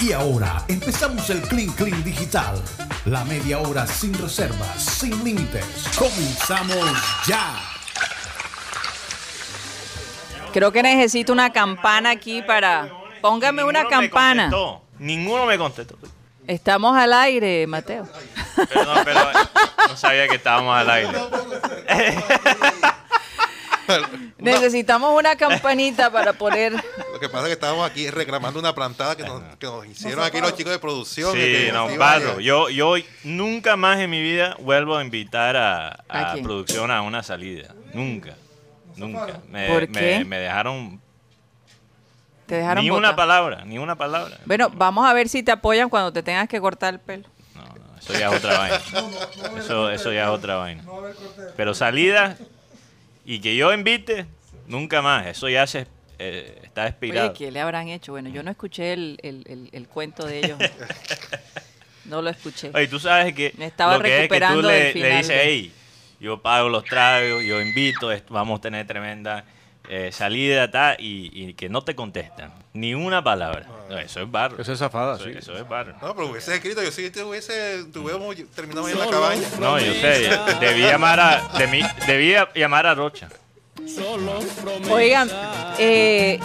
Y ahora empezamos el Clean Clean Digital. La media hora sin reservas, sin límites. Comenzamos ya. Creo que necesito una campana aquí para... Póngame una Ninguno me campana. contestó. Ninguno me contestó. Estamos al aire, Mateo. Perdón, pero no sabía que estábamos al aire. Necesitamos una campanita para poner... Lo que pasa es que estábamos aquí reclamando una plantada que nos, que nos hicieron aquí los chicos de producción. Sí, que no, Barro. Yo, yo nunca más en mi vida vuelvo a invitar a, ¿A a quién? producción a una salida. Nunca. Nunca. Me, ¿Por me- qué? me dejaron, Te dejaron ni una palabra, ni una palabra. Bueno, vamos a ver si te apoyan cuando te tengas que cortar el pelo. No, no, eso ya es otra vaina. Eso, eso ya es otra vaina. Pero salida y que yo invite, nunca más. Eso ya se eh, está Oye, expirado. ¿qué le habrán hecho? Bueno, yo no escuché el, el- el- el cuento de ellos. No lo escuché. Oye, tú sabes que Me estaba lo que es que recuperando tú le, dices, de- hey, yo pago los tragos, yo invito, vamos a tener tremenda eh, salida, ta, y, y que no te contestan. Ni una palabra. No, eso es barro. Eso es zafada, Eso, sí. eso es barro. No, pero hubiese escrito, yo sí te hubiese, tuviéramos terminado ahí en la cabaña. No, yo sé, debí llamar a, debí, debí llamar a Rocha. Oigan, eh,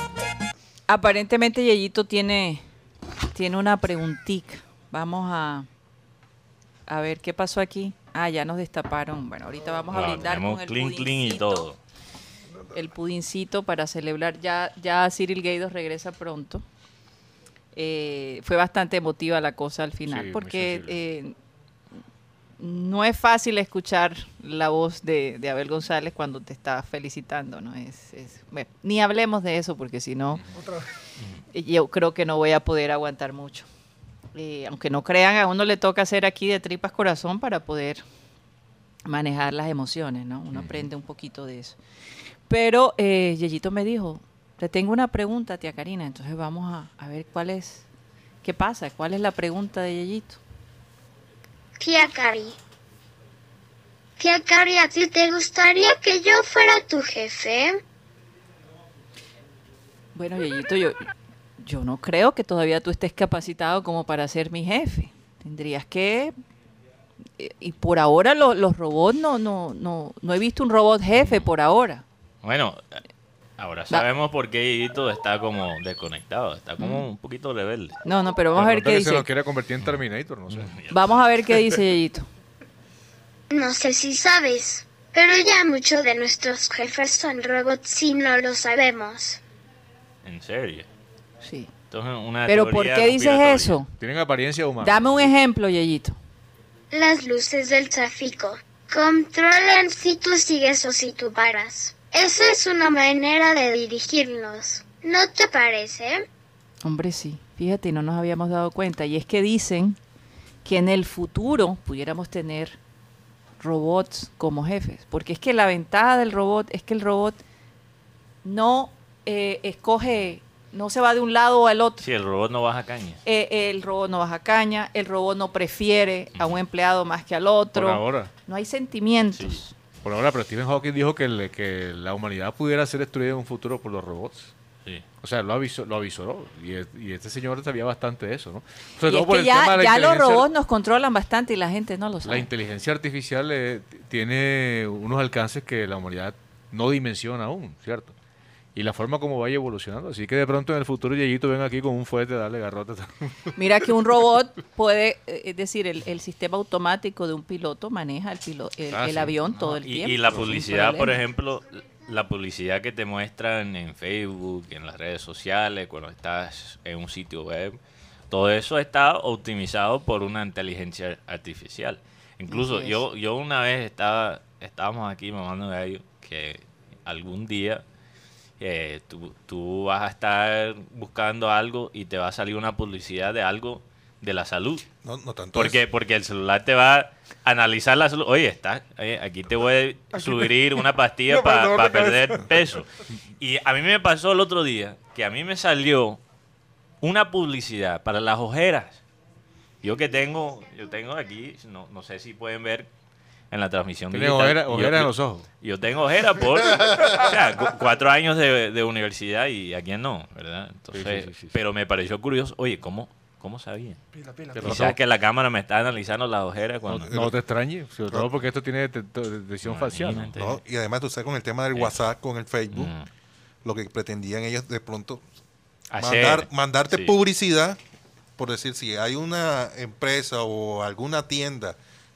aparentemente Yeyito tiene, tiene una preguntita. Vamos a, a ver qué pasó aquí. Ah, ya nos destaparon. Bueno, ahorita vamos a brindar con el clean, clean y todo. El pudincito para celebrar. Ya, ya Cyril Gaidos regresa pronto. Eh, fue bastante emotiva la cosa al final, Sí, porque eh, no es fácil escuchar la voz de, de Abel González cuando te está felicitando, ¿no? Es, es- bueno, ni hablemos de eso, porque si no, eh, yo creo que no voy a poder aguantar mucho. Eh, aunque no crean, a uno le toca hacer aquí de tripas corazón para poder manejar las emociones, ¿no? Uno aprende un poquito de eso. Pero eh, Yeyito me dijo, te tengo una pregunta, tía Karina, entonces vamos a, a ver cuál es, qué pasa, cuál es la pregunta de Yeyito. Tía Cari. Tía Cari, ¿a ti te gustaría que yo fuera tu jefe? Bueno, Yeyito, yo, yo no creo que todavía tú estés capacitado como para ser mi jefe. Tendrías que... eh, Y por ahora lo- los robots no, no, no, no he visto un robot jefe por ahora. Bueno, ahora sabemos por qué Higuito está como desconectado, está como un poquito rebelde. No, no, pero vamos a ver qué que se dice. nos quiere convertir en Terminator, no sé. Vamos a ver qué dice Yeyito. No sé si sabes, pero ya muchos de nuestros jefes son robots y no lo sabemos. En serio. Sí. Entonces, una Pero ¿por qué dices eso? Tienen apariencia humana. Dame un ejemplo, Yeyito. Las luces del tráfico controlan si tú sigues o si tú paras. Esa es una manera de dirigirnos. ¿No te parece? Hombre, sí. Fíjate, no nos habíamos dado cuenta. Y es que dicen que en el futuro pudiéramos tener robots como jefes. Porque es que la ventaja del robot es que el robot no eh, escoge, no se va de un lado al otro. Sí, el robot no baja caña. Eh, el robot no baja caña, el robot no prefiere a un empleado más que al otro. Por ahora. No hay sentimientos. Sí. Por ahora, pero Stephen Hawking dijo que, la humanidad pudiera ser destruida en un futuro por los robots. Sí. O sea, lo avisó, lo avisó y, y este señor sabía bastante de eso, ¿no? Sobre Y es todo por que el ya, tema de la ya los robots nos controlan bastante y la gente no lo La sabe. inteligencia artificial eh, tiene unos alcances que la humanidad no dimensiona aún, ¿cierto? Y la forma como vaya evolucionando. Así que de pronto en el futuro Yeyito ven aquí con un fuete a darle garrote. Mira que un robot puede, eh, es decir, el, el sistema automático de un piloto maneja el, pilo- el, Ah, el sí. avión todo el Y, tiempo. y la publicidad, por ejemplo, la publicidad que te muestran en Facebook, en las redes sociales, cuando estás en un sitio web, todo eso está optimizado por una inteligencia artificial. Incluso yo, yo una vez estaba, estábamos aquí mamando gallo que algún día eh, tú, tú vas a estar buscando algo y te va a salir una publicidad de algo de la salud. No, no tanto Porque, eso. porque el celular te va a analizar la salud. Oye, está, eh, aquí te voy a sugerir una pastilla No, para perder peso. Y a mí me pasó el otro día que a mí me salió una publicidad para las ojeras. Yo que tengo, yo tengo aquí, no, no sé si pueden ver en la transmisión Tiene digital. ojera- en los ojos. Yo tengo ojeras por o sea, cu- cuatro años de, de universidad y a quién no, ¿verdad? Entonces, sí, sí, sí. pero me pareció curioso, oye, ¿cómo, ¿Cómo sabían? Pila, pila. Quizás que la cámara me está analizando las ojeras cuando... no te extrañe, sobre todo porque esto tiene detección facial. ¿no? Y además tú sabes con el tema del Eh. WhatsApp, con el Facebook, Mm. lo que pretendían ellos de pronto Hacer- mandar, mandarte sí. publicidad, por decir, si hay una empresa o alguna tienda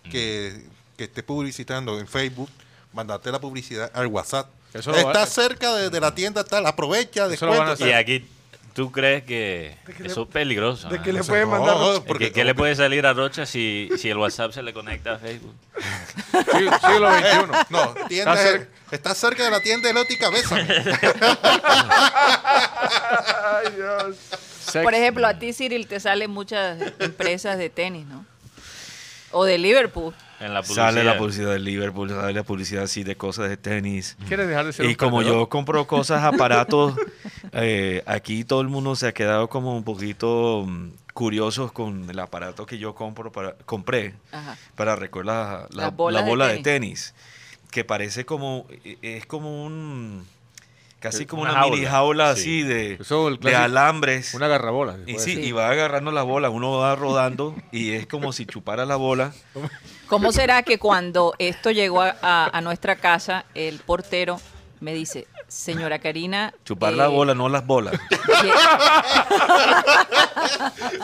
que, que esté publicitando en Facebook, mandarte la publicidad al WhatsApp. Eso Está va- cerca de, de la tienda tal, aprovecha, descuento. Y aquí, ¿tú crees que eso es peligroso? de ah? que le no, mandar no, porque ¿Qué, qué le puede salir a Rocha si, si el WhatsApp se le conecta a Facebook? Sí, siglo XXI. No, tienda, Está cerca. está cerca de la tienda erótica, bésame. Ay, Dios. Sex. Por ejemplo, a ti, Cyril, te salen muchas empresas de tenis, ¿no? O de Liverpool. En la publicidad. Sale la publicidad de Liverpool, sale la publicidad así de cosas de tenis. ¿Quieres dejar de ser Y un como perdedor? yo compro cosas, aparatos, eh, aquí todo el mundo se ha quedado como un poquito mm, curiosos con el aparato que yo compro para, compré Ajá. para recoger la, la- Las bolas la de bola de tenis. tenis. Que parece como, e- es como un, casi como Una una, mini jaula, jaula sí. así de, alambres. Una garrabola. Y sí, Sí. y va agarrando la bola, uno va rodando y es como si chupara la bola. ¿Cómo será que cuando esto llegó a, a- a nuestra casa, el portero me dice, señora Karina... Chupar eh, la bola, no las bolas. lle-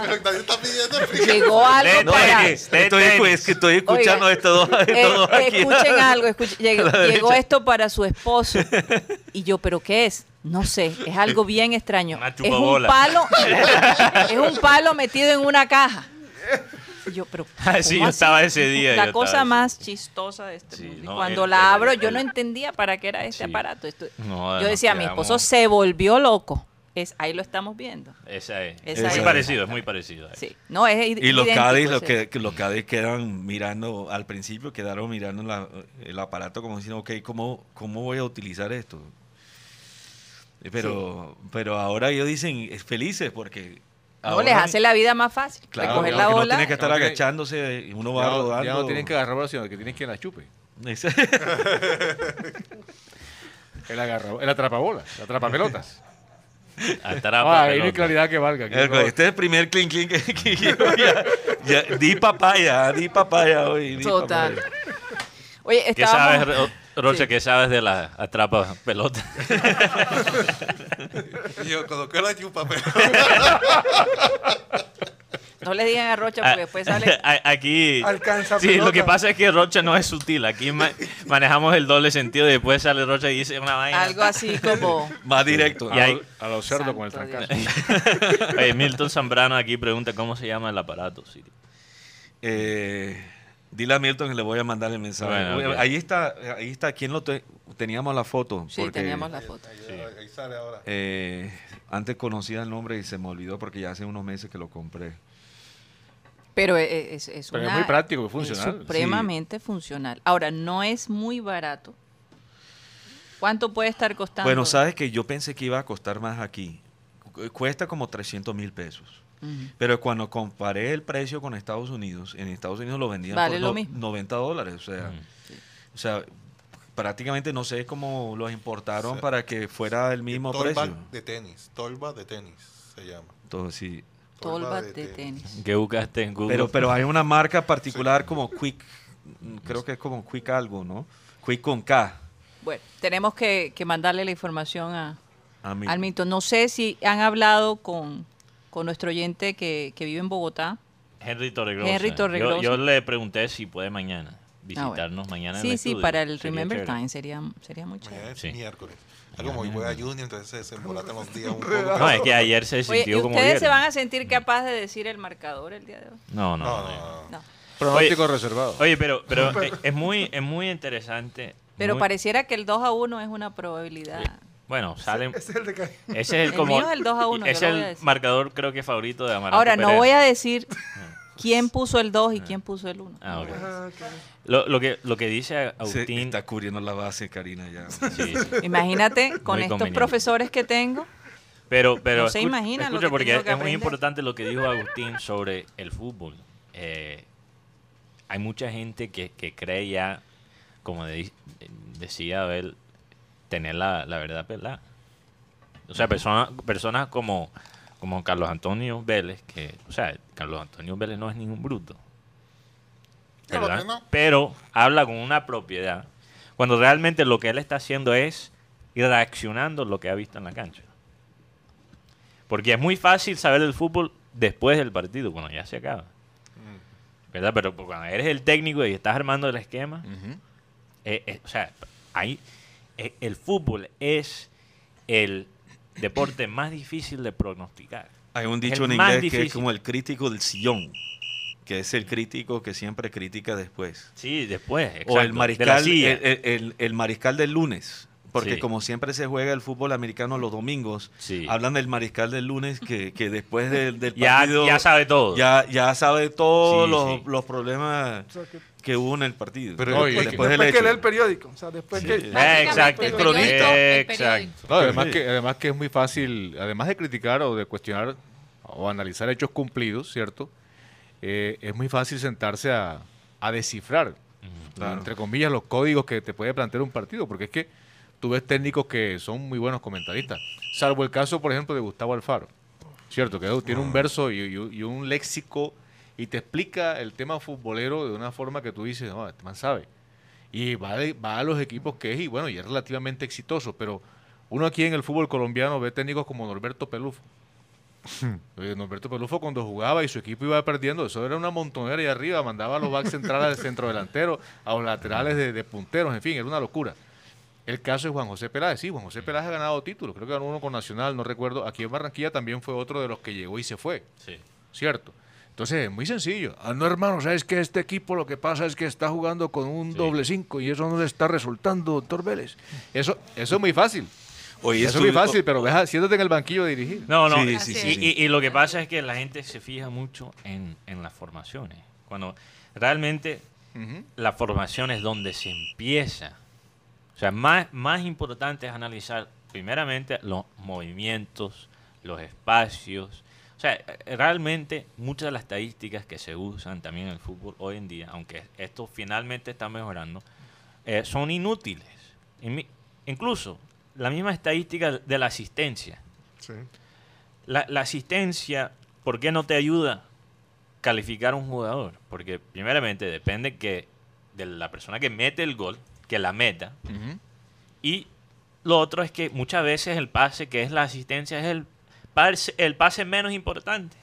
Pero nadie está pidiendo Llegó algo No, para... es que estoy, tenis. es que estoy escuchando Oiga, estos dos, estos Eh, aquí. escuchen algo, escuchen, llegó, esto para su esposo. Y yo, ¿pero qué es? No sé, es algo bien extraño. Una Es un palo, es un palo metido en una caja. Y yo, pero Ah, sí, ¿cómo yo así? estaba ese día, La cosa ese- más chistosa de este Sí, mundo. Y no, cuando el- la abro, el- yo no entendía para qué era este Sí. aparato. Esto- No, yo decía, mi esposo se volvió loco. Es, ahí lo estamos viendo. Esa es. Esa es muy es. parecido, es muy parecido. Sí. No, es Y los Cádiz, los que, los Cádiz quedan mirando, al principio quedaron mirando la- el aparato como diciendo, ok, ¿cómo, ¿cómo voy a utilizar esto? Eh, Pero, pero ahora ellos dicen es felices porque... No, les hace la vida más fácil. Claro, recoger que la no bola. tiene que estar no agachándose y uno va no, rodando. ya no tienen que agarrar bola, sino que tienen que la chupe. El, agarra, el atrapabolas, el atrapapelotas. Atrapa Ah, no hay pelota. claridad que valga. no- Este es el primer clink clink que, que yo ya, ya di papaya, di papaya hoy. di Total. papaya. Oye, ¿Qué sabes, estábamos... Ro- Rocha, Sí. qué sabes de la atrapa pelota? Yo coloqué la chupa, pero No le digan a Rocha Ah, porque después sale... a- Aquí. Alcanza Sí, lo que pasa es que Rocha no es sutil. Aquí ma- manejamos el doble sentido y después sale Rocha y dice una vaina. Algo así como... Más directo. Y ahí- A los cerdos con el trancazo. Oye, Milton Zambrano aquí pregunta cómo se llama el aparato. Siri. Eh, dile a Milton que le voy a mandar el mensaje. Bueno, Oye, ok. Ahí está, ahí está. ¿Quién lo te- teníamos la foto? Sí, Porque, teníamos la foto. ahí sale ahora. eh, antes conocía el nombre y se me olvidó porque ya hace unos meses que lo compré. Pero e- es, es Pero es muy práctico, es funcional. supremamente funcional. Ahora, no es muy barato. ¿Cuánto puede estar costando? Bueno, sabes que yo pensé que iba a costar más aquí. Cu- Cuesta como 300 mil pesos. Pero cuando comparé el precio con Estados Unidos, en Estados Unidos lo vendían Vale por lo no- mismo. 90 dólares. O sea, o sea, prácticamente no sé cómo los importaron para que fuera el mismo Tolba precio. de tenis. Tolba de tenis se llama. Entonces, sí. Tolbat de tenis. ¿Qué buscaste en Google? Pero, pero hay una marca particular como Quick, creo que es como Quick algo, ¿no? Quick con K. Bueno, tenemos que, que mandarle la información a, A Milton. No sé si han hablado con, con nuestro oyente que, que vive en Bogotá. Henry Torregrosa. Henry Torregrosa. Yo, yo le pregunté si puede mañana Ah, bueno. visitarnos mañana. en Sí, el sí, estudio. para el Sería Remember chévere. Time sería, sería muy chévere. Mañana es Sí. miércoles. Como hoy juega Junior, entonces se desembolatan los días un poco. No, es que ayer se Oye, sintió ¿y como ustedes se viernes. van a sentir capaz de decir el marcador el día de hoy? No, no, No, no. no. Pronóstico reservado. Oye, pero, pero es, es muy, es muy interesante. Pero muy- pareciera que el 2 a 1 es una probabilidad. Bueno, salen. Ese es el de Ese es el El como. mío es el 2 a 1, yo Es el marcador, creo que favorito de Amaranto Ahora, no voy a decir quién puso el 2 y quién puso el 1. Ah. Ah. Lo, lo que, lo que dice Se Agustín. está cubriendo la base, Karina, ya. sí. Imagínate con Muy estos conveniente. profesores que tengo. Pero, pero No se escucha, que porque tengo es, que es muy importante lo que dijo Agustín sobre el fútbol. Eh, hay mucha gente que, que cree ya, como de- decía Abel, tener la, la verdad pelada. O sea, personas personas como, como Carlos Antonio Vélez, que, o sea, Carlos Antonio Vélez no es ningún bruto. Claro no. Pero habla con una propiedad, cuando realmente lo que él está haciendo es ir reaccionando lo que ha visto en la cancha. Porque es muy fácil saber el fútbol después del partido, cuando ya se acaba. ¿Verdad? Pero cuando eres el técnico y estás armando el esquema, eh, eh, o sea, ahí el fútbol es el deporte más difícil de pronosticar. Hay un dicho en inglés que es como el crítico del sillón, que es el crítico que siempre critica después. Sí, después. o el de mariscal, silla. el, el- el- el mariscal del lunes. Porque Sí. como siempre se juega el fútbol americano los domingos, Sí. hablan del mariscal del lunes que, que después del, partido ya sabe todo. ya, ya sabe todos Sí, los, sí. los problemas que- hubo en el partido. Pero No, después, después, que lee el periódico. O sea, después Sí. que... Exacto. El cronista. Exacto. No, además, Sí. que, además que es muy fácil, además de criticar o de cuestionar o analizar hechos cumplidos, ¿cierto? Eh, es muy fácil sentarse a, a descifrar, claro. entre comillas, los códigos que te puede plantear un partido, porque es que tú ves técnicos que son muy buenos comentaristas, salvo el caso, por ejemplo, de Gustavo Alfaro, ¿cierto? Que tiene un verso y, y- y un léxico y te explica el tema futbolero de una forma que tú dices, no, este man sabe. Y va, de- va a los equipos que es, y bueno, y es relativamente exitoso, pero uno aquí en el fútbol colombiano ve técnicos como Norberto Pelufo. Eh, Norberto Pelufo cuando jugaba y su equipo iba perdiendo, eso era una montonera ahí arriba, mandaba a los backs centrales del centro delantero, a los laterales de, de punteros, en fin, era una locura. El caso de Juan José Peláez, sí, Juan José Peláez ha ganado títulos, creo que ganó uno con Nacional, no recuerdo, aquí en Barranquilla también fue otro de los que llegó y se fue, Sí. ¿cierto? Entonces es muy sencillo. Ah, no, hermano, ¿sabes que Este equipo lo que pasa es que está jugando con un Sí. doble cinco y eso no le está resultando, doctor Vélez. Eso, eso es muy fácil. Oye, eso es muy fácil, pero deja, siéntate en el banquillo a dirigir. No, no. Sí, y- sí, y, sí, y- y lo que pasa es que la gente se fija mucho en, en las formaciones. Cuando realmente la formación es donde se empieza. O sea, más, más importante es analizar primeramente los movimientos, los espacios. O sea, realmente muchas de las estadísticas que se usan también en el fútbol hoy en día, aunque esto finalmente está mejorando, eh, son inútiles. Incluso la misma estadística de la asistencia. Sí. La, la asistencia, ¿por qué no te ayuda a calificar a un jugador? Porque primeramente depende que de la persona que mete el gol, que la meta. Y lo otro es que muchas veces el pase, que es la asistencia, es el pase, el pase menos importante.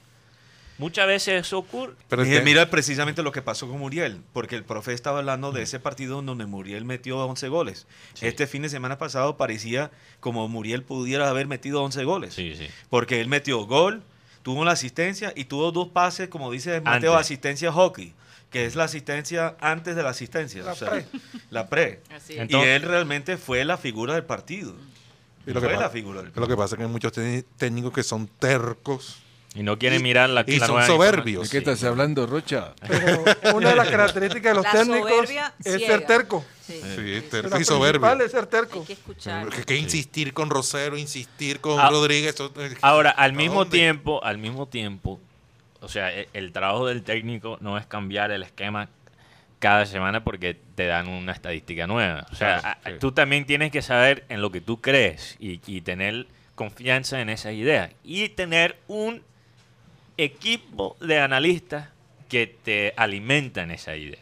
Muchas veces eso ocurre. Pero Mira, mira precisamente lo que pasó con Muriel, porque el profe estaba hablando de ese partido donde Muriel metió 11 goles. Sí. Este fin de semana pasado parecía como Muriel pudiera haber metido 11 goles, Sí, sí. porque él metió gol, tuvo la asistencia y tuvo dos pases, como dice Mateo, Antes. asistencia hockey, que es la asistencia antes de la asistencia, La o sea, pre. la pre. Así y es. Entonces- él realmente fue la figura del partido. Y lo que fue pasa- la figura del Lo que pasa es que hay muchos técnicos que son tercos Y no quieren Y- mirar la, y la son soberbios. ¿De qué estás hablando, Rocha? Pero una de las características de los La técnicos es ciega. ser terco. Sí. Sí, terco y soberbio. es ser terco. Hay que escuchar. Que, que insistir con Rosero, insistir con Ah, Rodríguez. Ahora, al ¿a mismo dónde? tiempo, al mismo tiempo, o sea, e- el, trabajo del técnico no es cambiar el esquema cada semana porque te dan una estadística nueva. O sea, Claro, a- sí. tú también tienes que saber en lo que tú crees y, y tener confianza en esa idea y tener un equipo de analistas que te alimentan esa idea.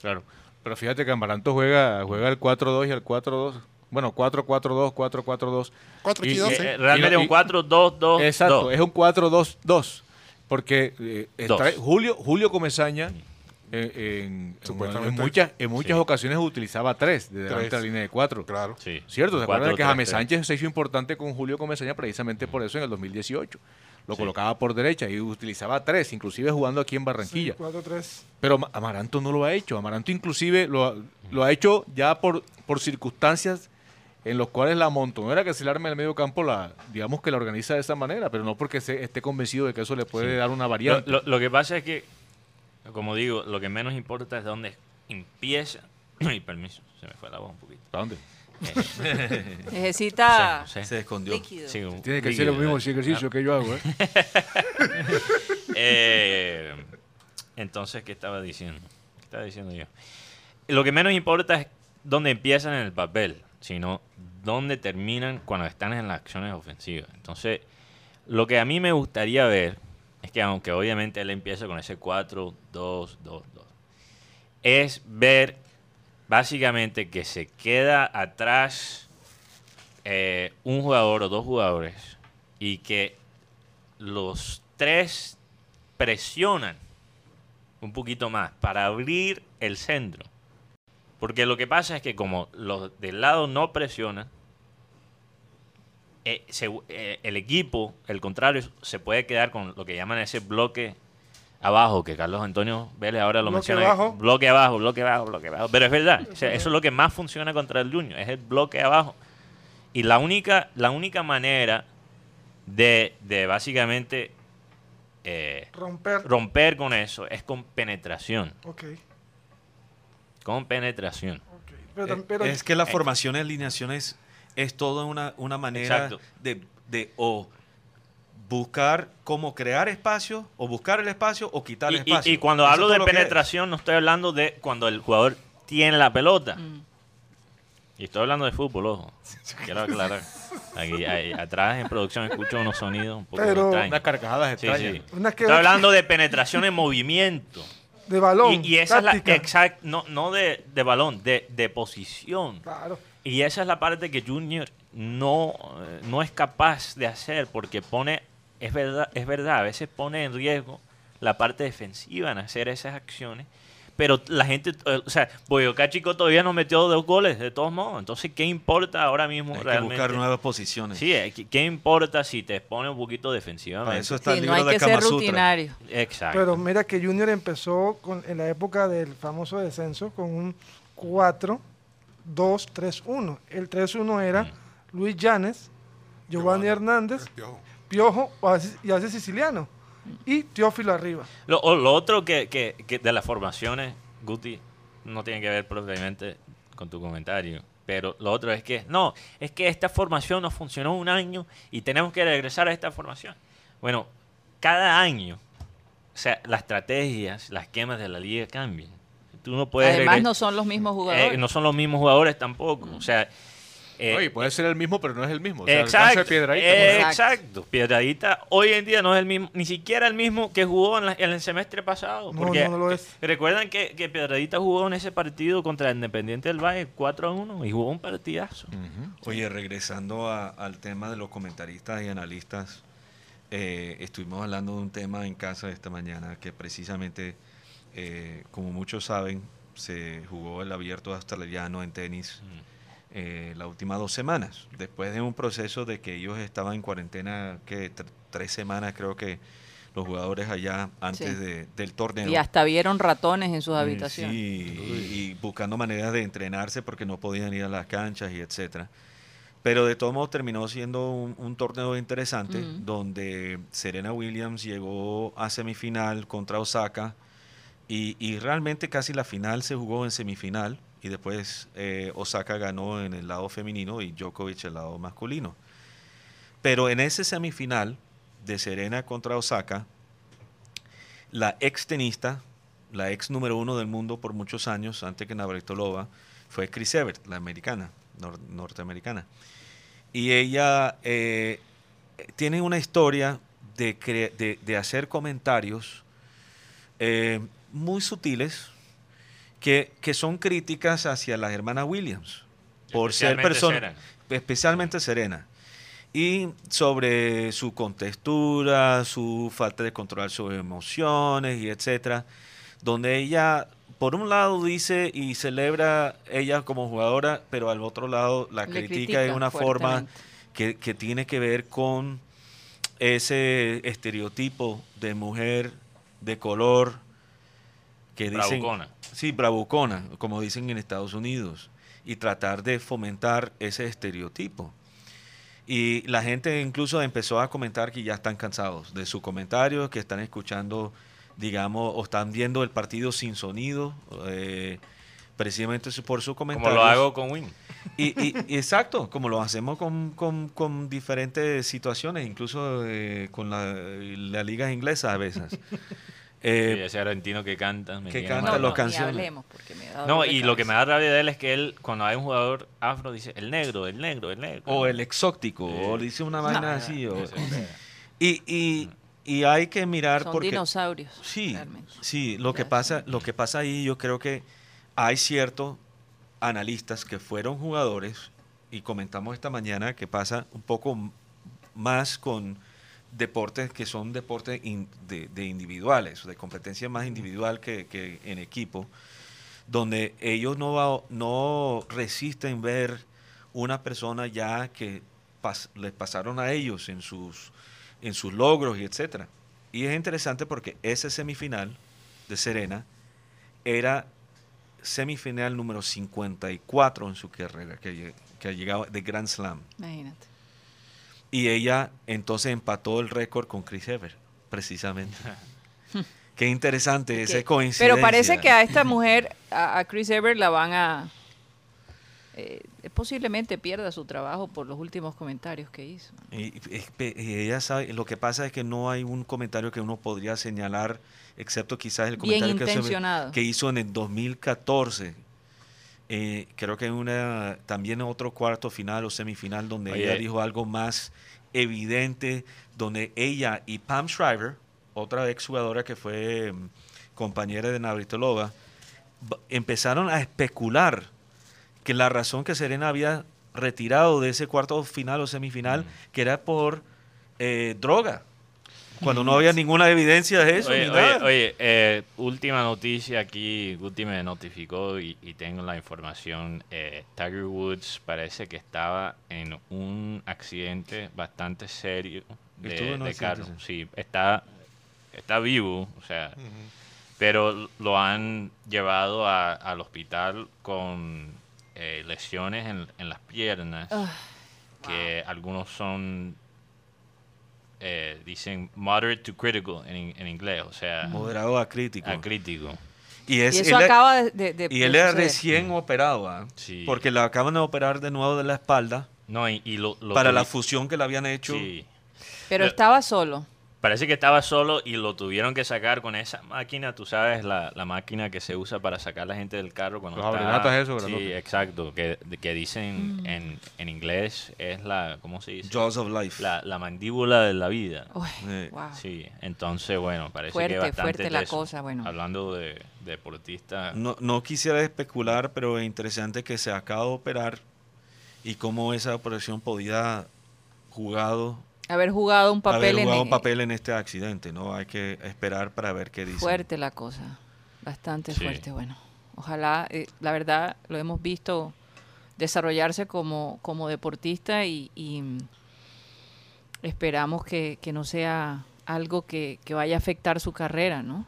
Claro. Pero fíjate que Amaranto juega, juega el 4-2 y el 4-2. Bueno, 4-4-2, 4-4-2. Cuatro y Y- dos, y- sí. Eh, realmente y- es un 4-2-2. Exacto, es un 4-2-2. Porque eh, Julio, Julio Comesaña eh, en, en- Supuestamente. en muchas, en muchas Sí. ocasiones utilizaba tres de delante Tres. de la línea de cuatro. Claro. Sí. ¿Cierto? ¿Se acuerdan de que 4-3-3. James Sánchez se hizo importante con Julio Comesaña precisamente por eso en el 2018? Lo Sí. colocaba por derecha y utilizaba tres, inclusive jugando aquí en Barranquilla. 4-3. Pero Ma- Amaranto no lo ha hecho. Amaranto inclusive lo, ha- lo ha hecho ya por, por circunstancias en los cuales la montonera que se le arma en el medio campo, la, digamos que la organiza de esa manera, pero no porque se, esté convencido de que eso le puede Sí. dar una variante. lo- lo que pasa es que, como digo, lo que menos importa es dónde empieza. Y permiso, se me fue la voz un poquito. ¿Para dónde? Eh, Necesita sí, sí. Se escondió. líquido. Sí, un Tiene que líquido, ser el mismo ¿verdad? ejercicio que yo hago. ¿eh? Eh, entonces, ¿qué estaba diciendo? ¿Qué estaba diciendo yo? Lo que menos importa es dónde empiezan en el papel, sino dónde terminan cuando están en las acciones ofensivas. Entonces, Lo que a mí me gustaría ver es que aunque obviamente él empieza con ese 4, 2, 2, 2, es ver básicamente que se queda atrás eh, un jugador o dos jugadores y que los tres presionan un poquito más para abrir el centro. Porque lo que pasa es que como los del lado no presionan, eh, se- eh, el equipo, el contrario, se puede quedar con lo que llaman ese bloque abajo, que Carlos Antonio Vélez ahora lo Bloque menciona. abajo. Bloque abajo, bloque abajo, bloque abajo. Pero es verdad, o sea, eso es lo que más funciona contra el Junior, es el bloque abajo. Y la única, la única manera de, de básicamente eh, Romper. romper con eso es con penetración. Ok, Con penetración. Pero, Eh, pero- es que la formación de alineaciones es toda una, una manera Exacto. de, de o buscar cómo crear espacio, o buscar el espacio, o quitar Y, el y- espacio. y cuando Eso hablo de penetración, no estoy hablando de cuando el jugador tiene la pelota. Mm. Y estoy hablando de fútbol, ojo. Quiero aclarar. Aquí, ahí, atrás en producción escucho unos sonidos un poco Pero- extraños. Unas carcajadas Sí, extrañas. sí. Una que- Estoy hablando de penetración en movimiento. De balón. Y, y esa es la exact, no, no de, de balón, de, de posición. Claro. Y esa es la parte que Junior no, eh, no es capaz de hacer porque pone, es verdad, es verdad, a veces pone en riesgo la parte defensiva en hacer esas acciones. Pero la gente, eh, o sea, Boyacá Chico todavía no metió dos goles, de todos modos. Entonces, ¿qué importa ahora mismo Hay que realmente? buscar nuevas posiciones. Sí, eh, ¿qué, importa si te pone un poquito defensivamente? Para eso está Sí, el no libro hay de que ser Kama Sutra. rutinario. Exacto. Pero mira que Junior empezó con, en la época del famoso descenso con un 4, 2, 3, 1. El 3, 1 era Mm. Luis Llanes, Giovanni Hernández, piojo. Piojo y a veces Siciliano. Y Teófilo arriba. Lo, otro que, que- que de las formaciones, Guti, no tiene que ver propiamente con tu comentario. Pero lo otro es que, no, es que esta formación nos funcionó un año y tenemos que regresar a esta formación. Bueno, cada año, o sea, las estrategias, las quemas de la liga cambian. Tú no puedes Además no son los mismos eh, jugadores. no son los mismos jugadores tampoco. O sea, eh, Oye, puede ser el mismo, pero no es el mismo. O sea, el caso Exacto, de Piedradita, Exacto. Piedradita hoy en día no es el mismo, ni siquiera el mismo que jugó en, la- en el semestre pasado. No, porque no, no lo es. recuerdan que, que Piedradita jugó en ese partido contra el Independiente del Valle 4 a 1 y jugó un partidazo. Oye, regresando a- al tema de los comentaristas y analistas, eh, estuvimos hablando de un tema en casa esta mañana que precisamente, eh, como muchos saben, se jugó el abierto australiano en tenis eh, las últimas dos semanas, después de un proceso de que ellos estaban en cuarentena, que tr- tres semanas creo que los jugadores allá antes Sí. de- del torneo. Y hasta vieron ratones en sus Eh, habitaciones. Sí, y, y buscando maneras de entrenarse porque no podían ir a las canchas y etcétera. Pero de todos modos terminó siendo un, un torneo interesante donde Serena Williams llegó a semifinal contra Osaka y, y realmente casi la final se jugó en semifinal y después eh, Osaka ganó en el lado femenino y Djokovic el lado masculino. Pero en ese semifinal de Serena contra Osaka, la ex tenista, la ex número uno del mundo por muchos años, antes que Navratilova, fue Chris Evert, la americana, nor- norteamericana. Y ella eh, tiene una historia de, de hacer comentarios eh, muy sutiles que, que son críticas hacia las hermanas Williams por ser personas, especialmente Serena. Y sobre su contextura, su falta de controlar sus emociones y etcétera, donde ella por un lado dice y celebra ella como jugadora, pero al otro lado la critica de una forma que, que tiene que ver con ese estereotipo de mujer de color que dicen Bravucona. Sí bravucona como dicen en Estados Unidos y tratar de fomentar ese estereotipo y la gente incluso empezó a comentar que ya están cansados de sus comentarios que están escuchando digamos o están viendo el partido sin sonido eh, precisamente por sus Como comentarios lo hago con Win. y, y- y exacto, como lo hacemos con, con- con diferentes situaciones, incluso eh, con la, la liga inglesa a veces. Sí, Eh, ese argentino que canta. me que canta ni canciones. hablemos, porque me da No, y lo que me da rabia de él es que él, cuando hay un jugador afro, dice el negro, el negro, el negro. o el exótico, o dice una vaina No. así. o- Y, y, y hay que mirar Son porque dinosaurios. Sí, realmente. sí, lo que pasa, lo que pasa ahí, yo creo que hay ciertos analistas que fueron jugadores y comentamos esta mañana que pasa un poco más con deportes que son deportes in- de, de individuales, de competencia más individual que, que en equipo, donde ellos no, va- no resisten ver una persona ya que pas- les pasaron a ellos en sus, en sus logros y etcétera. Y es interesante porque ese semifinal de Serena era semifinal número 54 en su carrera, que, que ha llegado de Grand Slam. Imagínate. Y ella entonces empató el récord con Chris Evert, precisamente. Qué interesante esa Que- coincidencia. Pero parece que a esta mujer, a, Chris Evert, la van a... eh, posiblemente pierda su trabajo por los últimos comentarios que hizo. Y, ella sabe, lo que pasa es que no hay un comentario que uno podría señalar, excepto quizás el comentario que, que hizo en el 2014. Eh, creo que una, también otro cuarto final o semifinal donde Oye. ella dijo algo más evidente, donde ella y Pam Shriver, otra exjugadora que fue mm, compañera de Navratilova, empezaron a especular que la razón que Serena había retirado de ese cuarto final o semifinal, que era por eh, droga, cuando no había ninguna evidencia de eso. Oye, ni oye, nada. oye, eh, última noticia aquí, Guti me notificó y, y tengo la información. eh, Tiger Woods parece que estaba en un accidente bastante serio de, de carro. Sí, está, está vivo, o sea, pero lo han llevado a- al hospital con eh, lesiones en, en las piernas, Ah, que algunos son, eh, dicen moderate to critical en, en inglés, o sea, Moderado a crítico. a crítico. y, es, y eso él- acaba de, de- de- y él era recién operado, ¿ah? Sí. porque le acaban de operar de nuevo de la espalda No, y, y lo, lo para la fusión que le habían hecho. Sí. Pero estaba solo. Parece que estaba solo y lo tuvieron que sacar con esa máquina, tú sabes, la, la máquina que se usa para sacar a la gente del carro cuando Los está... esos, Sí, exacto, que, que dicen Mm. en, en inglés es la, ¿cómo se dice? Jaws of Life. La, la mandíbula de la vida. Uy, Eh, wow. Sí, entonces, bueno, parece Fuerte, que bastante fuerte de la eso. cosa, bueno. Hablando de deportistas... No, no quisiera especular, pero es interesante que se acaba de operar y cómo esa operación podía jugado, Haber jugado un papel haber en jugado en- un papel en este accidente. No hay que esperar para ver qué dice. Fuerte la cosa, bastante Sí. fuerte. Bueno, ojalá, eh, la verdad, lo hemos visto desarrollarse como, como deportista y, y, mm, esperamos que, que no sea algo que, que vaya a afectar su carrera, ¿no?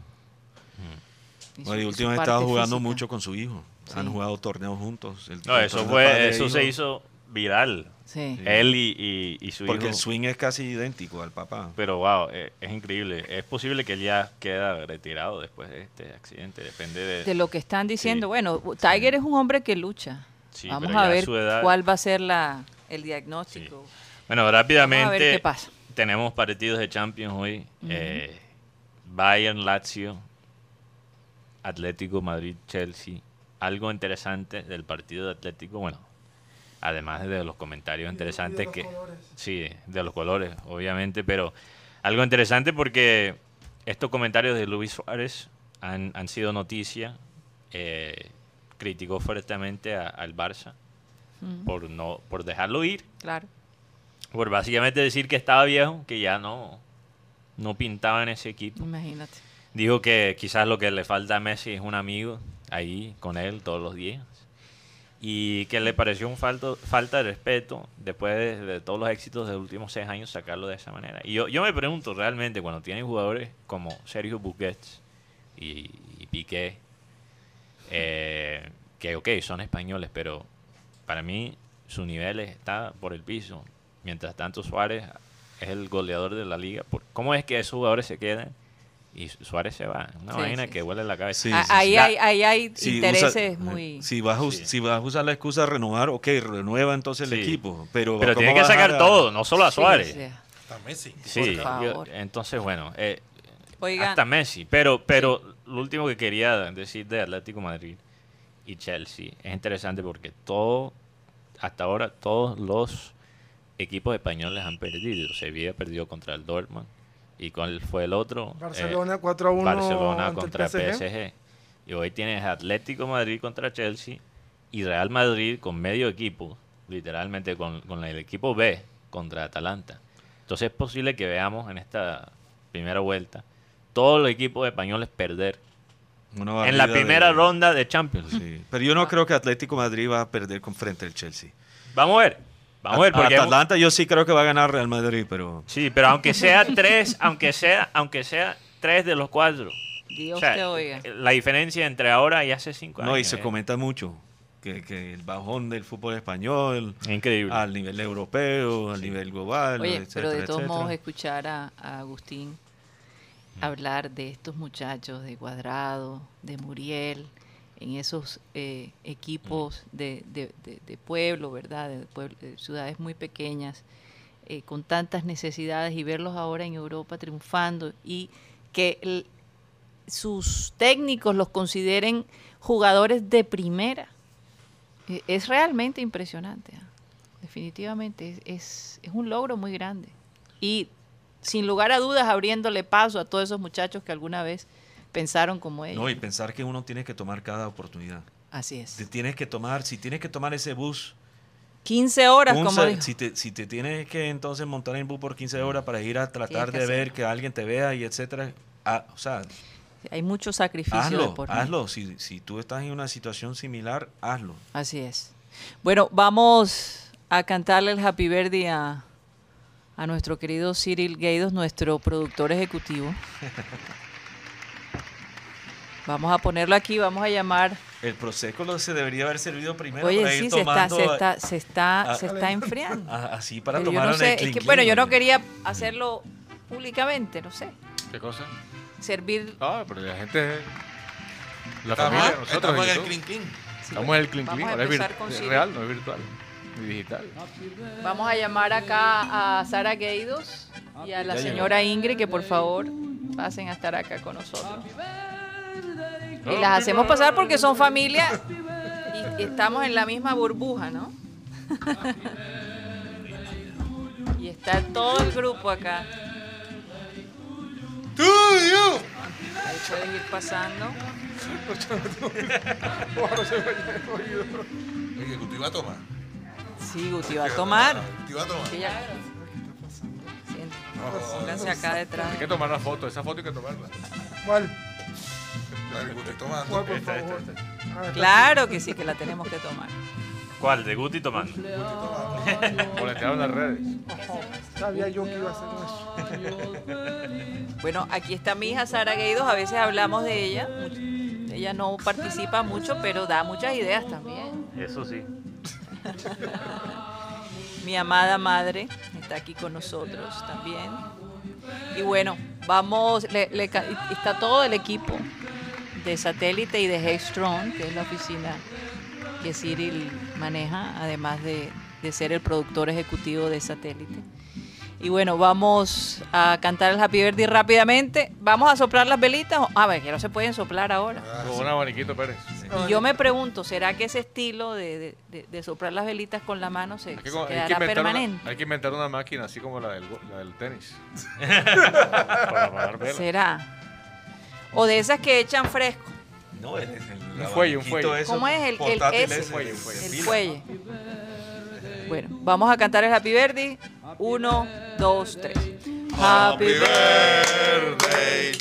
Y su- Bueno, y últimamente estaba jugando física. mucho con su hijo. Han Sí. jugado torneos juntos. El- No, el eso fue, e eso se hijo, hizo viral. Sí. Él y, y, y su Porque hijo. el swing es casi idéntico al papá. Pero wow, eh, es increíble. Es posible que él ya queda retirado después de este accidente. Depende de... De lo que están diciendo. Sí. Bueno, Tiger es un hombre que lucha. Sí, Vamos a ver edad- cuál va a ser la, el diagnóstico. Bueno, Vamos rápidamente a ver qué pasa. tenemos partidos de Champions hoy. Eh, Bayern, Lazio, Atlético, Madrid, Chelsea. Algo interesante del partido de Atlético, bueno, además de los comentarios interesantes los que... colores. Sí, de los colores, obviamente, pero algo interesante porque estos comentarios de Luis Suárez han, han sido noticia. Eh, criticó fuertemente a- al Barça por no por dejarlo ir Claro. por básicamente decir que estaba viejo, que ya no, no pintaba en ese equipo. Imagínate. Dijo que quizás lo que le falta a Messi es un amigo ahí con él todos los días. Y que le pareció un falto, falta de respeto después de, todos los éxitos de los últimos seis años sacarlo de esa manera. Y yo, yo me pregunto realmente cuando tienen jugadores como Sergio Busquets y, y Piqué, eh, que ok, son españoles, pero para mí su nivel está por el piso. Mientras tanto Suárez es el goleador de la liga. ¿Cómo es que esos jugadores se quedan y Suárez se va? Una Sí, vaina sí, que sí. huele la cabeza. Sí, Ah, sí, ahí, sí. hay, ahí hay Si intereses usa- muy... Si vas, a si vas a usar la excusa de renovar, ok, renueva entonces el equipo. Pero, Pero ¿cómo tiene que sacar a- todo, no solo a Suárez. Está Messi. Sí, Por yo- favor. entonces bueno, eh, Oigan, hasta Messi. Pero, pero lo último que quería decir de Atlético Madrid y Chelsea es interesante porque todo, hasta ahora, todos los equipos españoles han perdido. Sevilla perdió contra el Dortmund. ¿Y cuál fue el otro? Eh, Barcelona 4 a 1 Barcelona contra PSG. PSG. Y hoy tienes Atlético Madrid contra Chelsea y Real Madrid con medio equipo, literalmente con, con el equipo B contra Atalanta. Entonces es posible que veamos en esta primera vuelta todos los equipos españoles perder Una en la primera de- ronda de Champions. Sí. Pero yo no creo que Atlético Madrid va a perder con frente al Chelsea. Vamos a ver. Vamos a ver, porque Atalanta yo sí creo que va a ganar Real Madrid, pero sí, pero aunque sea tres, aunque sea, aunque sea tres de los cuatro. Dios o sea, te oiga. La diferencia entre ahora y hace cinco años. no y se eh, comenta mucho que, que el bajón del fútbol español Increíble. al nivel europeo, al nivel global, Oye, etcétera, pero de todos etcétera. modos escuchar a, a Agustín hablar de estos muchachos de Cuadrado, de Muriel, en esos eh, equipos de, de- de- de pueblo, ¿verdad? De, pueblo- de ciudades muy pequeñas, eh, con tantas necesidades y verlos ahora en Europa triunfando y que el- sus técnicos los consideren jugadores de primera. Eh, Es realmente impresionante. ¿ah? Definitivamente es, es, es un logro muy grande. Y sin lugar a dudas abriéndole paso a todos esos muchachos que alguna vez pensaron como ellos. No, y pensar que uno tiene que tomar cada oportunidad. Así es. Te tienes que tomar, si tienes que tomar ese bus, 15 horas, un como dijo. si, te, si te tienes que entonces montar en bus por 15 horas para ir a tratar de ver que alguien te vea y etcétera, ah, o sea, Hay mucho sacrificio de hazlo, por hazlo. Si, si tú estás en una situación similar, hazlo. Así es. Bueno, vamos a cantarle el Happy Birthday a, a nuestro querido Cyril Gaidos, nuestro productor ejecutivo. Vamos a ponerlo aquí, vamos a llamar. El prosecco lo se debería haber servido primero para Oye, ir sí, se está, se está, se está, a- se está enfriando. a- así para Pero yo tomar no sé, es que, bueno, yo no quería hacerlo públicamente, no sé. ¿Qué cosa? Servir. Ah, pero la gente. La Estamos, familia, nosotros. estamos en el clean. sí, Estamos en el a Ahora es, real, no es virtual. Ni digital. Vamos a llamar acá a Sara Gueidos y a la señora Ingrid que por favor pasen a estar acá con nosotros. Y las hacemos pasar porque son familia y estamos en la misma burbuja, ¿no? y está todo el grupo acá. Ahí pueden ir pasando. Oye, ¿Guti iba a tomar? Sí, Guti va a tomar. ¿Guti iba a tomar? Que ya- Pónganse acá detrás. Hay que tomar la foto, esa foto hay que tomarla. ¿Cuál? Guti tomando. ¿Cuál, por favor? Ah, Claro que sí, que la tenemos que tomar. ¿Cuál? De Guti tomando. Boletearon las redes. Sabía yo que iba a hacer eso. Bueno, aquí está mi hija Sara Gueidos, a veces hablamos de ella. Ella no participa mucho, pero da muchas ideas también. Eso sí. Mi amada madre está aquí con nosotros también. Y bueno, vamos, le- le ca- está todo el equipo de satélite y de Hextron, que es la oficina que Cyril maneja, además de, de ser el productor ejecutivo de satélite. Y bueno, vamos a cantar el Happy Birthday rápidamente. Vamos a soplar las velitas. A ver, que no se pueden soplar ahora. Con un abaniquito, Pérez. Y yo me pregunto, ¿será que ese estilo de, de- soplar las velitas con la mano se, Hay que, se hay que quedará permanente? una, hay que inventar una máquina así como la del, la del tenis. Para apagar velas. ¿Será? O de esas que echan fresco. No, el, el, Un fuelle, un fuelle. eso, ¿Cómo es el, el portátil ese? ese, fuelle, un fuelle. El fuelle. Bueno, vamos a cantar el Happy Birthday. Uno, dos, tres. Happy birthday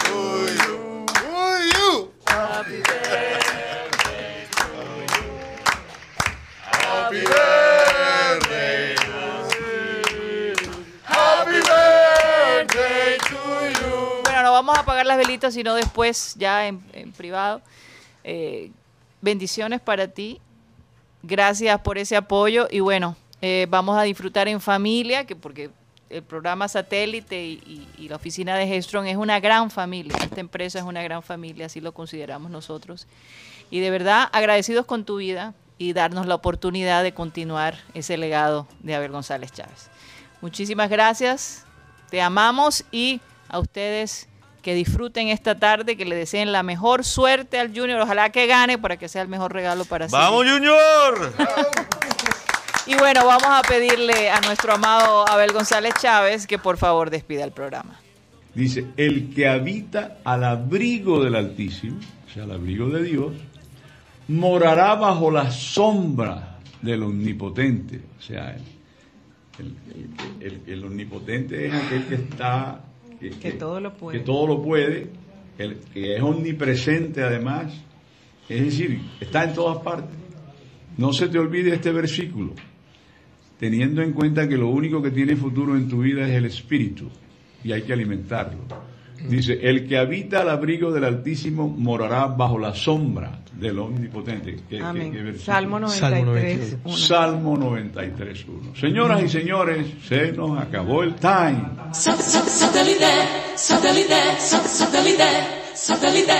vamos a apagar las velitas, sino después, ya en, privado. Eh, bendiciones para ti. Gracias por ese apoyo. Y bueno, eh, vamos a disfrutar en familia, que porque el programa satélite y, y- y la oficina de Gestron es una gran familia. Esta empresa es una gran familia, así lo consideramos nosotros. Y de verdad, agradecidos con tu vida y darnos la oportunidad de continuar ese legado de Abel González Chávez. Muchísimas gracias, te amamos y a ustedes que disfruten esta tarde, que le deseen la mejor suerte al Junior, ojalá que gane para que sea el mejor regalo para sí. ¡Vamos, Junior! Y bueno, vamos a pedirle a nuestro amado Abel González Chávez que por favor despida el programa. Dice, el que habita al abrigo del Altísimo, o sea, al abrigo de Dios, morará bajo la sombra del Omnipotente. O sea, el, el- el- el Omnipotente es aquel que está... Que todo lo puede. Que todo lo puede, el que es omnipresente además. Es decir, está en todas partes. No se te olvide este versículo, teniendo en cuenta que lo único que tiene futuro en tu vida es el espíritu y hay que alimentarlo. Dice, el que habita al abrigo del Altísimo morará bajo la sombra del Omnipotente. ¿Qué- qué- Amén. qué versículo? Salmo 93, uno. Salmo 93, 1. Señoras y señores, se nos acabó el time. Satellite, satellite, satellite, satellite.